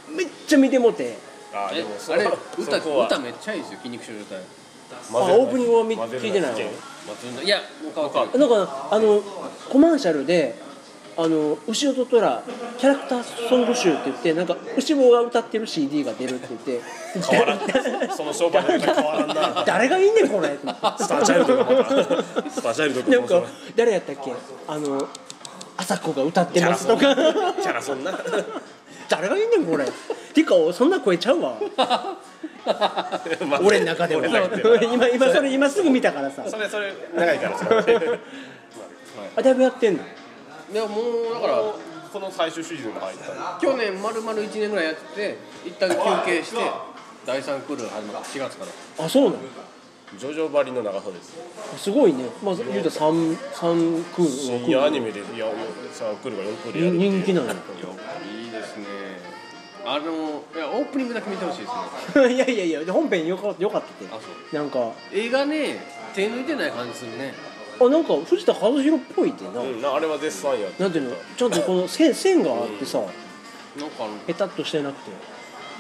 めっちゃ見てもてえあでもそあれそ歌歌めっちゃいいですよ筋肉少女隊混ぜあオープニングは見聞いてないわ危険松田いやもう変わなんかあのコマーシャルで「あの牛尾と虎キャラクターソング集」って言ってなんか牛尾が歌ってる CD が出るって言って。変わらん。その商売の時変わらんな。誰がいいねんこれ。スターチャイルドスターチャイルドなんか誰やったっけ？あの朝子が歌ってますとか。キャラそんな誰がいいねんこれ。ていうかそんな声ちゃうわ。俺の中でも。俺の中でも。今今それ今すぐ見たからさ。それそれ長いからそれあだいぶやってんの？でももうだからこの最終シーズンが入った。去年丸々1年ぐらいやってて一旦休憩して第3クール始まった。4月からあそうなの？ジョジョばりの長さです。すごいね。まあ言うたら3三クール深夜アニメでいや3クールか4クールやる人人気なんや。いあのいやオープニングだけ見てほしいですね。いやいやいや本編よかよかったって。あそう。なんか。映画ね手抜いてない感じするね。あなんか藤田和弘っぽいってな、うんなあれは絶賛や。ったなんていうの？ちゃんとこの 線線があってさ、なんかあのペタッとしてなくて。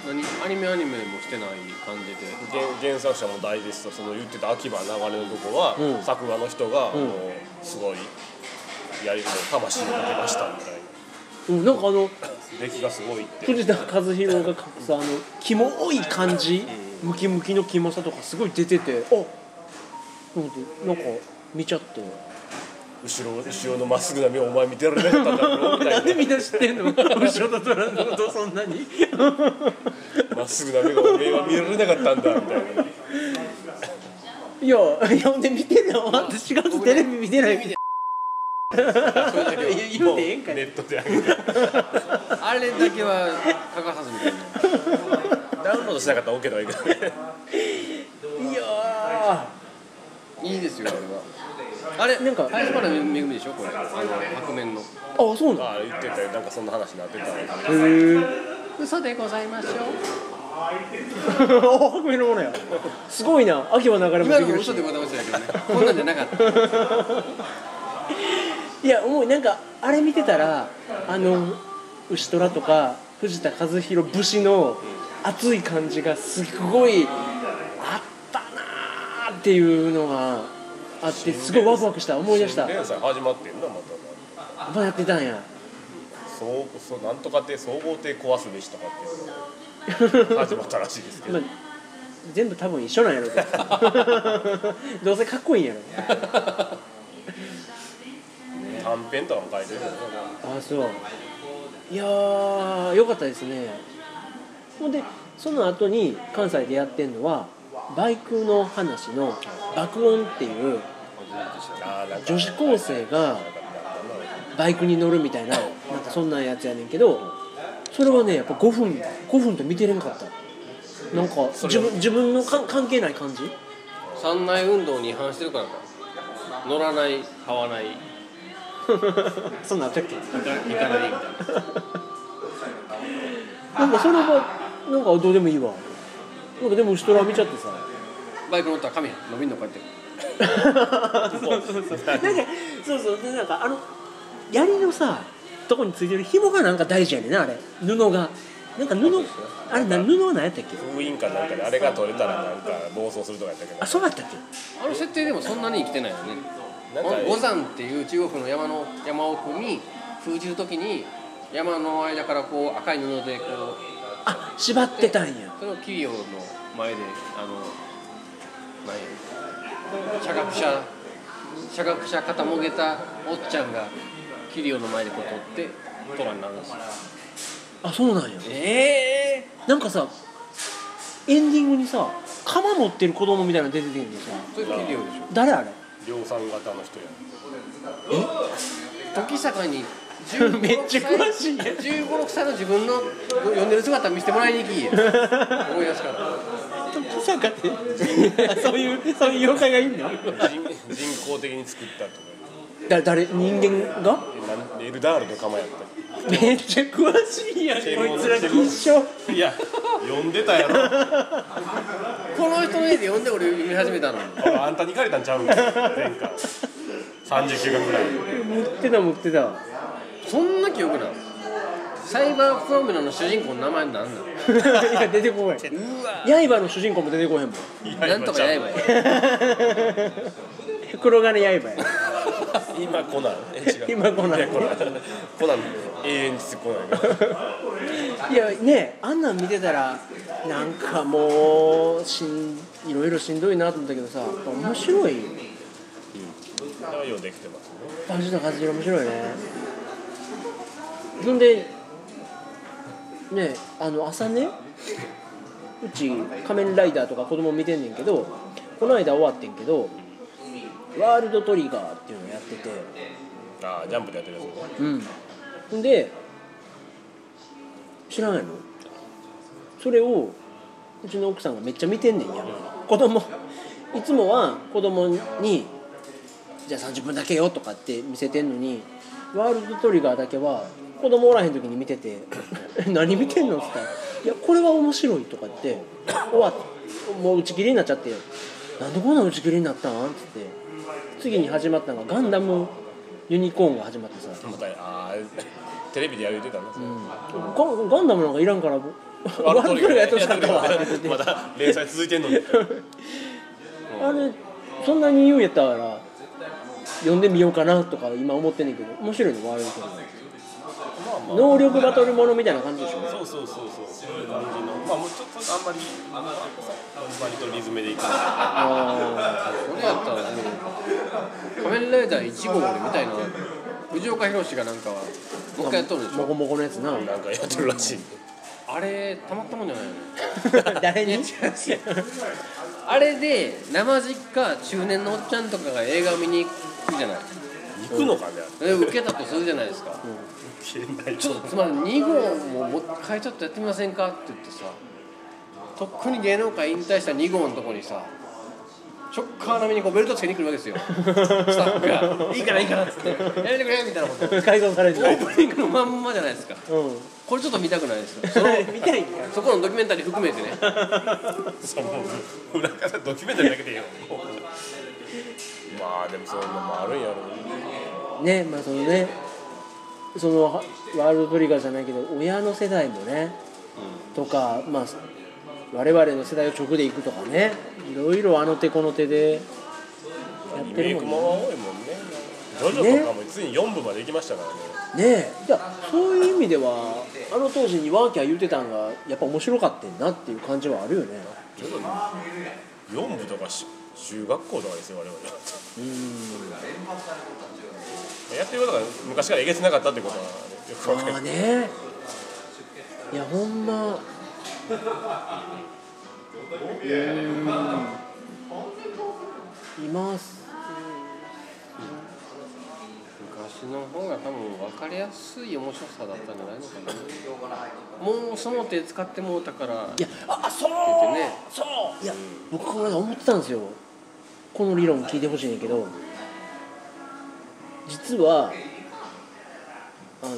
何？アニメアニメもしてない感じで。原原作者も大事ですとその言ってた秋葉流れのとこは、うん。作画の人が、うんもうすごいやり魂をかけましたみたいなうんなんかあの出来がすごいって。藤田和弘が描くさあのキモい感じムキムキのキモさとかすごい出ててあなんかなんか見ちゃって後ろ後ろのまっすぐな目をお前見てられなかったんだろうみたな。んでいみんな知ってんの？後ろと虎のことそんなになまっすぐな目がお前は見られなかったんだみたいな。いやいやほんで見てんの私がテレビ見てないみたい言うてええんかいネットで上げてあれだけは欠かさずみたいなダウンロードしなかったら OK だいいけどいやいいですよあれはあれなんか林原めぐみでしょこれあの白面のあそうなのあ言ってたよなんかそんな話になってたへえ嘘でございましょうお白明のものやすごいな秋は流れもできるし今の嘘でございましたけどねこんなんじゃなかったいや思うなんかあれ見てたらあの牛虎とか藤田和弘節の熱い感じがすごいあったなーっていうのがあってすごいワクワクした思い出した。連載始まってんなまた。まだやってたんや。そうそうなんとかって総合艇壊すべしとかって。始まったらしいですけど。まあ全部多分一緒なんやろうけど。どうせかっこいいんやろ短編とかも書いてるよねあそう。いやーよかったですね。ほんでその後に関西でやってんのはバイクの話の爆音っていう女子高生がバイクに乗るみたいななんかそんなやつやねんけどそれはねやっぱ5分5分と見てれんかった。なんか自分自分のか関係ない感じ？三内運動に違反してるからか。乗らない買わない そんなんあったっけ？行かないみたいな。なんかそれはなんかどうでもいいわ。なんかでも後ろは見ちゃってさ。バイク乗ったら髪伸びんのこうやって。そうそうそうなんかそうそう。でなんかあの槍のさとこについてる紐がなんか大事やねんなあれ。布が。なんか布あれな布は何やったっけ？封印かなんかであれが取れたらなんか暴走するとかやったけど。あそうだったっけ？あの設定でもそんなに生きてないよね五山っていう中国の山の山奥に封じるときに山の間からこう赤い布でこうあ縛ってたんや。それを企業の前であの何や。社学者社学者肩もげたおっちゃんが企業の前でこう取って虎になるんですよ。あそうなんや。ええなんかさエンディングにさ鎌持ってる子供みたいなの出ててんのさ。それ企業でしょ。誰あれ？量産型の人や。時坂にめっちゃ詳しいやん。1 5 6歳の自分の読んでる姿見せてもらいに行き。思い出すから時坂ってそういうそういう妖怪がいんの？人人工的に作ったとか。だ誰？人間が？エルダールの構やっためっちゃ詳しいやんこ獣いつら一緒。いや読んでたやろ。この人の家で読んで俺読み始めたの。あんたに借りたんちゃうんか前回。39巻ぐらい。持ってた持ってた。そんな記憶なのサイバープロメナの主人公の名前なんなん？いや出てこないうわ。刃の主人公も出てこへんもん。なんとかや。えばいい黒金刃や今コナンえ違う。今コナンいやコナンコナン永遠にコナンがいやねあんなん見てたらなんかもうしんいろいろしんどいなと思ったけどさ面白い。よだからようできてますね橋田和弘面白いねほん。でねあの朝ねうち「仮面ライダー」とか子供見てん。ねん。けどこの間終わってん。けど「ワールドトリガー」っていうってて。ああジャンプでやってるやつ。ねうん。で知らないの？それをうちの奥さんがめっちゃ見てんねんや。子供。いつもは子供に「じゃあ30分だけよ」とかって見せてんのにワールドトリガーだけは子供おらへん時に見てて「何見てんの?」って言ったら「いやこれは面白い」とかって終わってもう打ち切りになっちゃって「なんでこんな打ち切りになったん?」って言って次に始まったのがガンダムユニコーンが始まってさ。またああテレビでやる言ってたな、ガガンダムなんかいらんからワールドトリガーやってほしかったわ。って言ってまだ連載続いてんのに。あれそんなに言うんやったら読んでみようかなとか今思ってんねんけど面白いのワールドトリガー能力バトルものみたいな感じでしょ？そうそうそうそうそういう感じのまあもうちょっとあんまり割とリズムでいくあそれやったらもう仮面ライダー1号俺みたいな藤岡弘がなんかはもう一回やっとるでしょーモコモコのやつななんかやってるらしいあれたまったもんじゃないよね誰にあれで生実家中年のおっちゃんとかが映画見に行くじゃない。行くのかね。で受けたとするじゃないですか消えない。ちょっとつまり2号ももう一回ちょっとやってみませんかって言ってさとっくに芸能界引退した2号のとこにさショッカー並みにこうベルトつけに来るわけですよ。スタッフが「いいからいいから」っつって「やめてくれ」みたいなこと。改造されてオープニングのまんまじゃないですか。うん。これちょっと見たくないですかその見たいそこのドキュメンタリー含めてね。そ裏方ドキュメンタリーだけでいいよ。まあでもそういうのもあるんやろうねまあそのねそのワールドトリガーじゃないけど親の世代もねとかまあ我々の世代を直で行くとかねいろいろあの手この手でやっリてるもんね。ジョジョとかもついに4部まで行きましたからね。ねえ。じゃあそういう意味ではあの当時にワーキャー言うてたんがやっぱ面白かったんなっていう感じはあるよね。ジョジョ4部とかし中学校とかですよ我々。はうんやってることが昔からえげつなかったってことはよくわかる。まあね。いやほんま。うーん。います。昔の方が多分分かりやすい面白さだったんじゃないのかな。もうその手使ってもうたから。いやあそう。言ってね。そう。いや僕この間思ってたんですよ。この理論聞いてほしいねんけど実はあの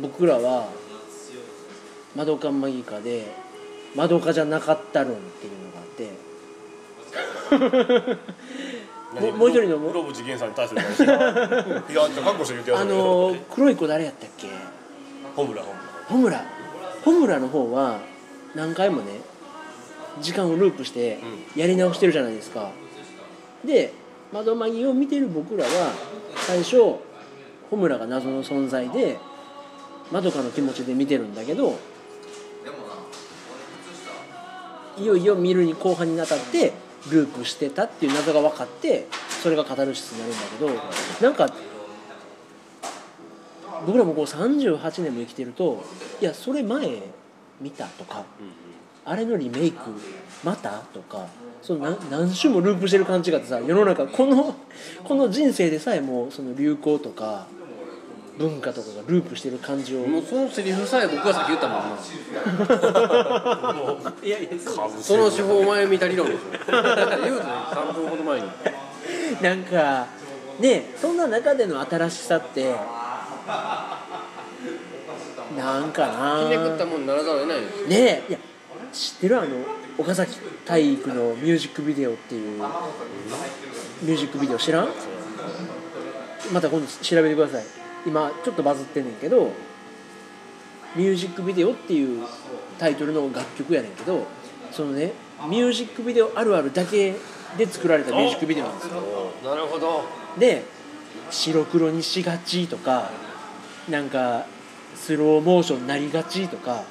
僕らはマドカマギカでマドカじゃなかった論っていうのがあって。もうもう一人の黒渕源さんに対する話。いや覚悟して言ってやあつの黒い子誰やったっけ？ホムラ。ホムラ。ホムラの方は何回もね時間をループしてやり直してるじゃないですか。で窓マギを見てる僕らは最初ホムラが謎の存在でまどかの気持ちで見てるんだけどいよいよ見るに後半にあたってループしてたっていう謎が分かってそれがカタルシスになるんだけどなんか僕らもこう38年も生きてるといやそれ前見たとか、あれのリメイクまたとかその何何種もループしてる感じがあってさ世の中このこの人生でさえもその流行とか文化とかがループしてる感じを。もうそのセリフさえ僕がさっき言ったもんな いやいやその手法お前見た理論でしょ。言うたね3分ほど前に。なんかねそんな中での新しさってなんかなひねくったもんにならざるを得ないですねえいや知ってるあの岡崎体育のミュージックビデオっていうミュージックビデオ知らん？また今度調べてください。今ちょっとバズってんねんけどミュージックビデオっていうタイトルの楽曲やねんけどそのねミュージックビデオあるあるだけで作られたミュージックビデオなんですよ。なるほど。で白黒にしがちとかなんかスローモーションなりがちとか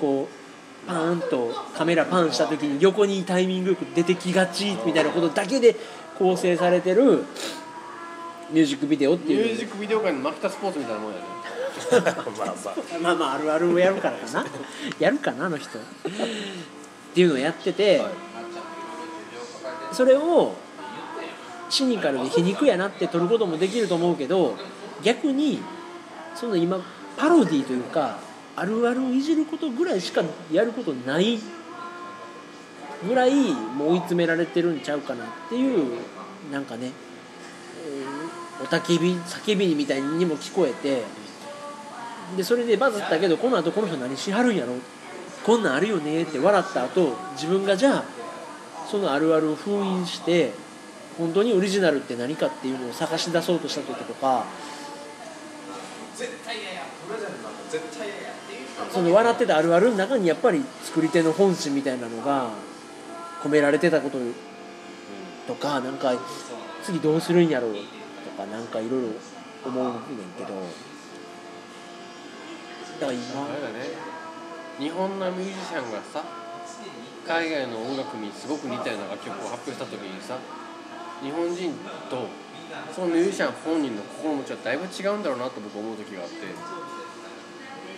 こうパーンとカメラパンした時に横にタイミングよく出てきがちみたいなことだけで構成されてるミュージックビデオっていう。ミュージックビデオ界のマキタスポーツみたいなもんやね。まあまあまあまああるあるをやるからかな。やるかなあの人。っていうのをやってて、はい。それをシニカルで皮肉やなって取ることもできると思うけど逆にその今パロディというかあるあるをいじることぐらいしかやることないぐらいもう追い詰められてるんちゃうかなっていうなんかね、えおたけび叫びみたいにも聞こえてでそれでバズったけどこの後この人何しはるんやろ？こんなんあるよねって笑った後自分がじゃあそのあるあるを封印して本当にオリジナルって何かっていうのを探し出そうとした時とかその笑ってたあるあるの中にやっぱり作り手の本心みたいなのが込められてたこととかなんか次どうするんやろうとかなんかいろいろ思うねんけど。だからあれ今だね。日本のミュージシャンがさ海外の音楽にすごく似たような楽曲を発表した時にさ日本人とそのミュージシャン本人の心持ちはだいぶ違うんだろうなと僕思う時があって。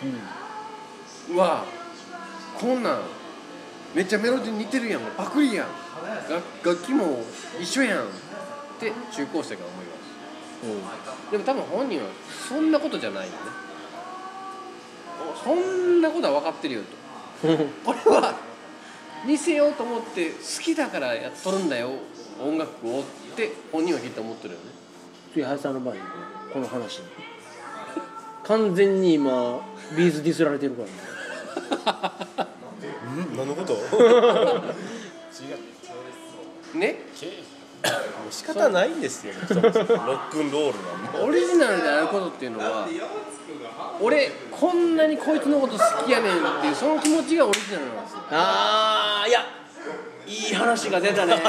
うわこんなんめっちゃメロディー似てるやんパクリやん。楽楽器も一緒やんって中高生が思います。でも多分本人はそんなことじゃないよね。そんなことは分かってるよと。うんこれは似せようと思って好きだからやっとるんだよ音楽をって本人はきっと思ってるよね。次林さんの場合この話。完全に今ビーズディスられてるから。ねうん何のこと？違う。ね？仕方ないんですよ。ロックンロールはオリジナルであることっていうのは俺こんなにこいつのこと好きやねんっていうその気持ちがオリジナルなんですよ。ああいやいい話が出たね。いや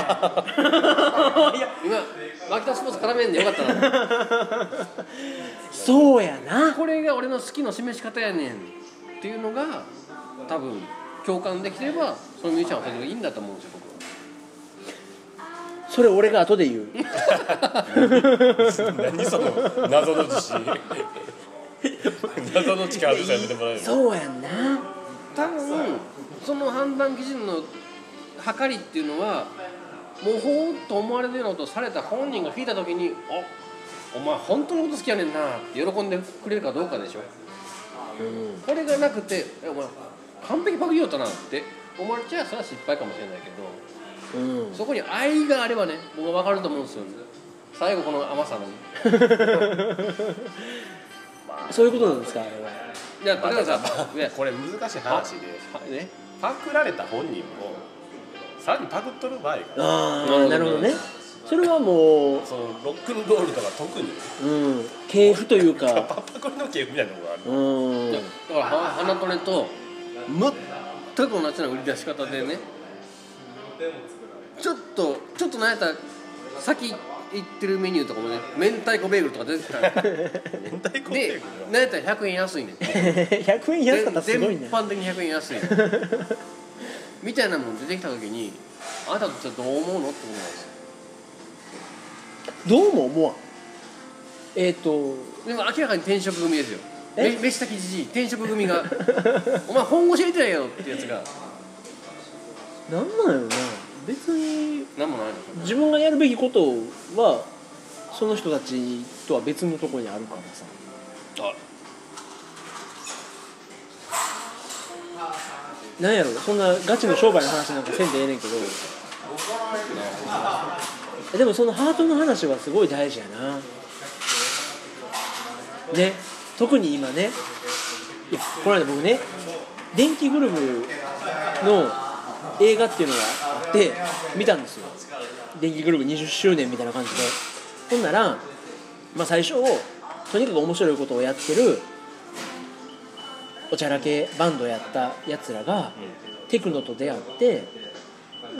今マキタスポーツ絡めんでよかったな。そうやな。これが俺の好きの示し方やねんっていうのが多分共感できればそのミュージシャンはそれでいいんだと思うんですよ僕は。それ俺が後で言う。何その謎の自信。謎の力させてもらえるそうやんな。多分その判断基準の計りっていうのはもうほんと思われるようなことをされた本人が聞いた時に「あお前本当のこと好きやねんな」って喜んでくれるかどうかでしょ。これがなくて「えお前完璧パクリよったな」って思われちゃそれは失敗かもしれないけどうんそこに愛があればね僕は分かると思うんですよ。最後この甘さの。そういうことなんですか？あれはいや例えばさいやこれ難しい話でねパクられた本人もさらにパクっとる場合が。ああなるほどね。なるほどね。それはもそのロックンロールとか特に。ううん。系譜というか。パパクリの系譜みたいなとこがある。うん。だからは花トレと全く同じような売り出し方でね。ちょっとちょっとなんやったら先行ってるメニューとかもね明太子ベーグルとか出てきたら。明太子ベでーグル？なんやったら100円安いねん。100円安かったらすごいね。全般的に100円安いみたいなもん出てきた時にあなたとしてはどう思うのって思うんですよ。どうも思わん？えっ、とでも明らかに転職組ですよ。え？め飯炊きじじい転職組が「お前本腰入れてないよ」ってやつが。なんなんやろな。別に何もないの自分がやるべきことはその人たちとは別のところにあるからさなんやろそんなガチの商売の話なんかせんでええねんけど。でもそのハートの話はすごい大事やな。ね特に今ねいやこの間僕ね電気グループの映画っていうのがあって見たんですよ。電気グループ20周年みたいな感じで。ほんなら、まあ、最初とにかく面白いことをやってるおちゃらけバンドやったやつらがテクノと出会って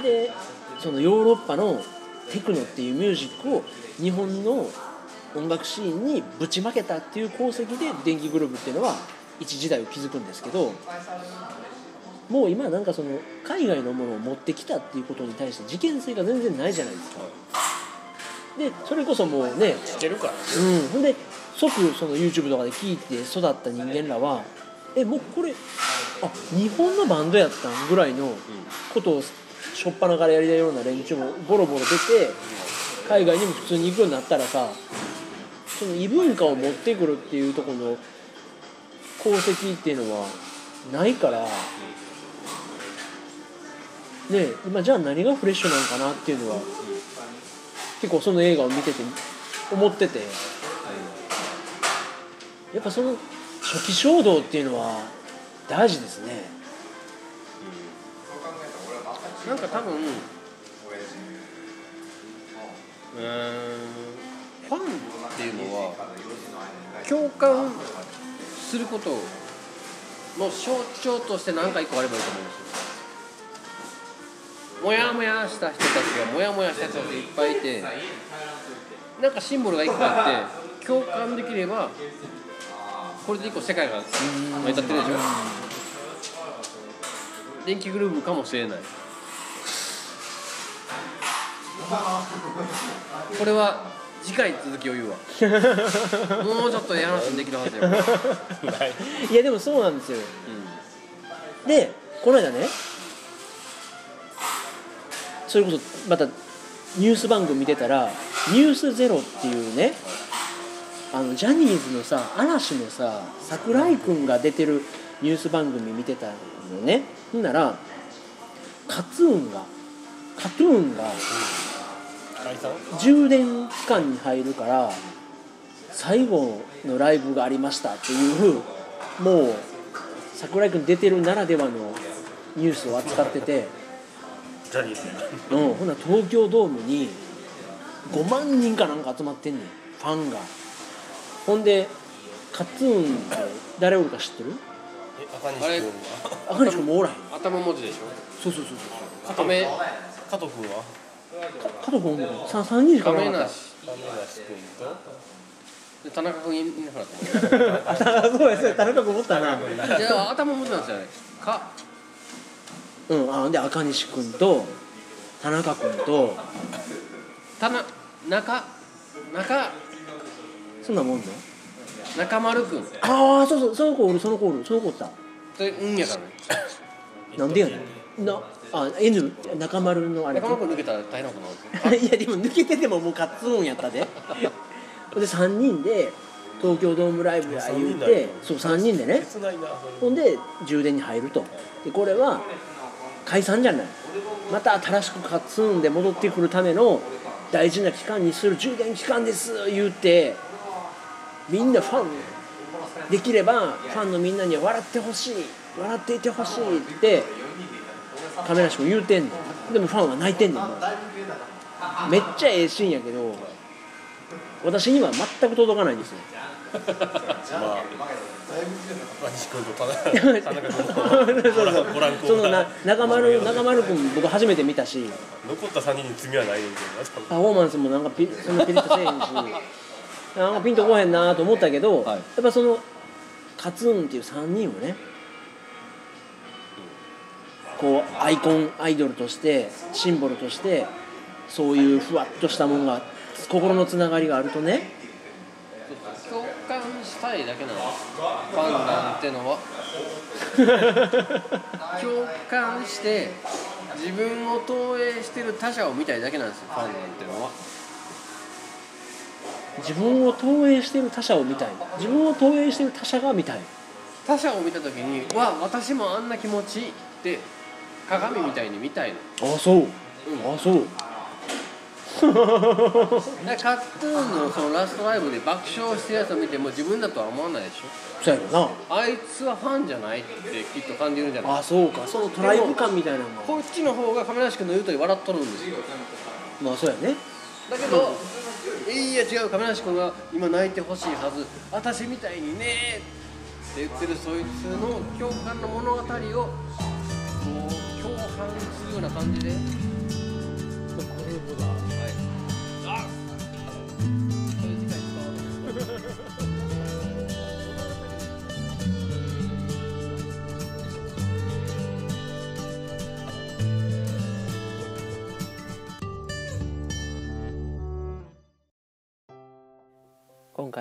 でそのヨーロッパのテクノっていうミュージックを日本の音楽シーンにぶちまけたっていう功績で電気グループっていうのは一時代を築くんですけどもう今なんかその海外のものを持ってきたっていうことに対して事件性が全然ないじゃないですか。でそれこそもうね知ってるから。ねうん、ほん。で即その YouTube とかで聞いて育った人間らはえもうこれあ日本のバンドやったんぐらいのことを初っ端からやりたいような連中もボロボロ出て海外にも普通に行くようになったらさその異文化を持ってくるっていうところの功績っていうのはないからねえ今じゃあ何がフレッシュなのかなっていうのは結構その映画を見てて思っててやっぱその初期衝動っていうのは大事ですね。な。んか多分うーん。ファンっていうのは共感することの象徴として何か一個あればいいと思うんですよ。もやもやした人たちがもやもやした人たちいっぱいいてなんかシンボルが一個あって共感できればこれで一個世界が成り立ってるでしょ。電気グループかもしれない。これは次回続きを言うわ。もうちょっとええ話できるはずよ、いやでもそうなんですよ。でこの間ねそれこそまたニュース番組見てたら「ニュースゼロっていうねあのジャニーズのさ嵐のさ桜井君が出てるニュース番組見てたのね。ほんならカツーンがカトゥーンが解散充電期間に入るから最後のライブがありましたっていうもう桜井君出てるならではのニュースを扱ってて、ジャニーズ。うん、ほんなら東京ドームに5万人かなんか集まってんねん。ファンがほんでカツーンって誰おるか知ってる？え赤西君。は赤西君もおらへん。頭文字でしそうそうそうそうょ亀加藤君は？加藤君おんのか 3, 人しかおらなかっ亀梨。亀梨君と？で田中君いなかった。たあそうやそうや。田中君おったな。じゃあ頭文字なんですよね。か。うんあで赤西君と田中君と。田な中中そんなもんの中丸君。ああそうそうその子おるその子おるその子おった。でうんやからね。なんでやねん。なあ N 中丸のあれ。中丸君抜けたら大変なことなるんですよいやでも抜けててももうカッツンやったで。で3人で東京ドームライブや言うてそう3人でね。ほんで充電に入ると。でこれは解散じゃない。また新しくカッツンで戻ってくるための大事な期間にする充電期間です言うてみんなファンできればファンのみんなには笑ってほしい笑っていてほしいって亀梨君言うてんねん。でもファンは泣いてんねん。めっちゃええシーンやけど私には全く届かないんですよ。まあ西君と田中田中君そうそうご覧ご覧そのな中丸中丸君僕初めて見たし残った3人に罪はないんけどなパフォーマンスもなんかピそんなピリッとせえへんしなんかピンとこへんなと思ったけど、はい。やっぱそのカツンっていう3人をねこうアイコンアイドルとしてシンボルとしてそういうふわっとしたものが心のつながりがあるとね。共感したいだけなの？ファンなんてのは？共感して自分を投影してる他者を見たいだけなんですよファンなんてのは自分を投影してる他者を見たい。自分を投影してる他者が見たい。他者を見た時にわ私もあんな気持ちいいって鏡みたいに見たいの。あそう、あそう。カットゥーンのそのラストライブで爆笑してるやつを見ても自分だとは思わないでしょ？そうやろな。あいつはファンじゃないってきっと感じるんじゃない？あそうか。そのトライブ感みたいなのこもっちの方が亀梨君の言うとり笑っとるんですよ。まあそうやね。だけど「いや違う亀梨君が今泣いてほしいはず。私みたいにね」って言ってるそいつの共感の物語をこう共感するような感じで。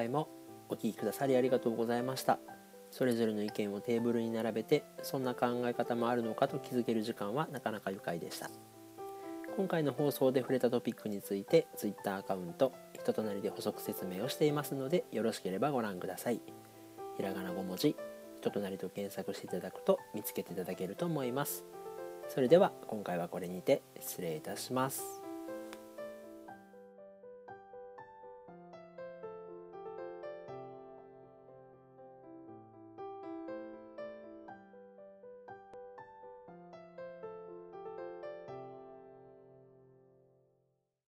回もお聞きくださりありがとうございました。それぞれの意見をテーブルに並べてそんな考え方もあるのかと気づける時間はなかなか愉快でした。今回の放送で触れたトピックについて Twitter アカウント人となりで補足説明をしていますのでよろしければご覧ください。ひらがな5文字人となりと検索していただくと見つけていただけると思います。それでは今回はこれにて失礼いたします。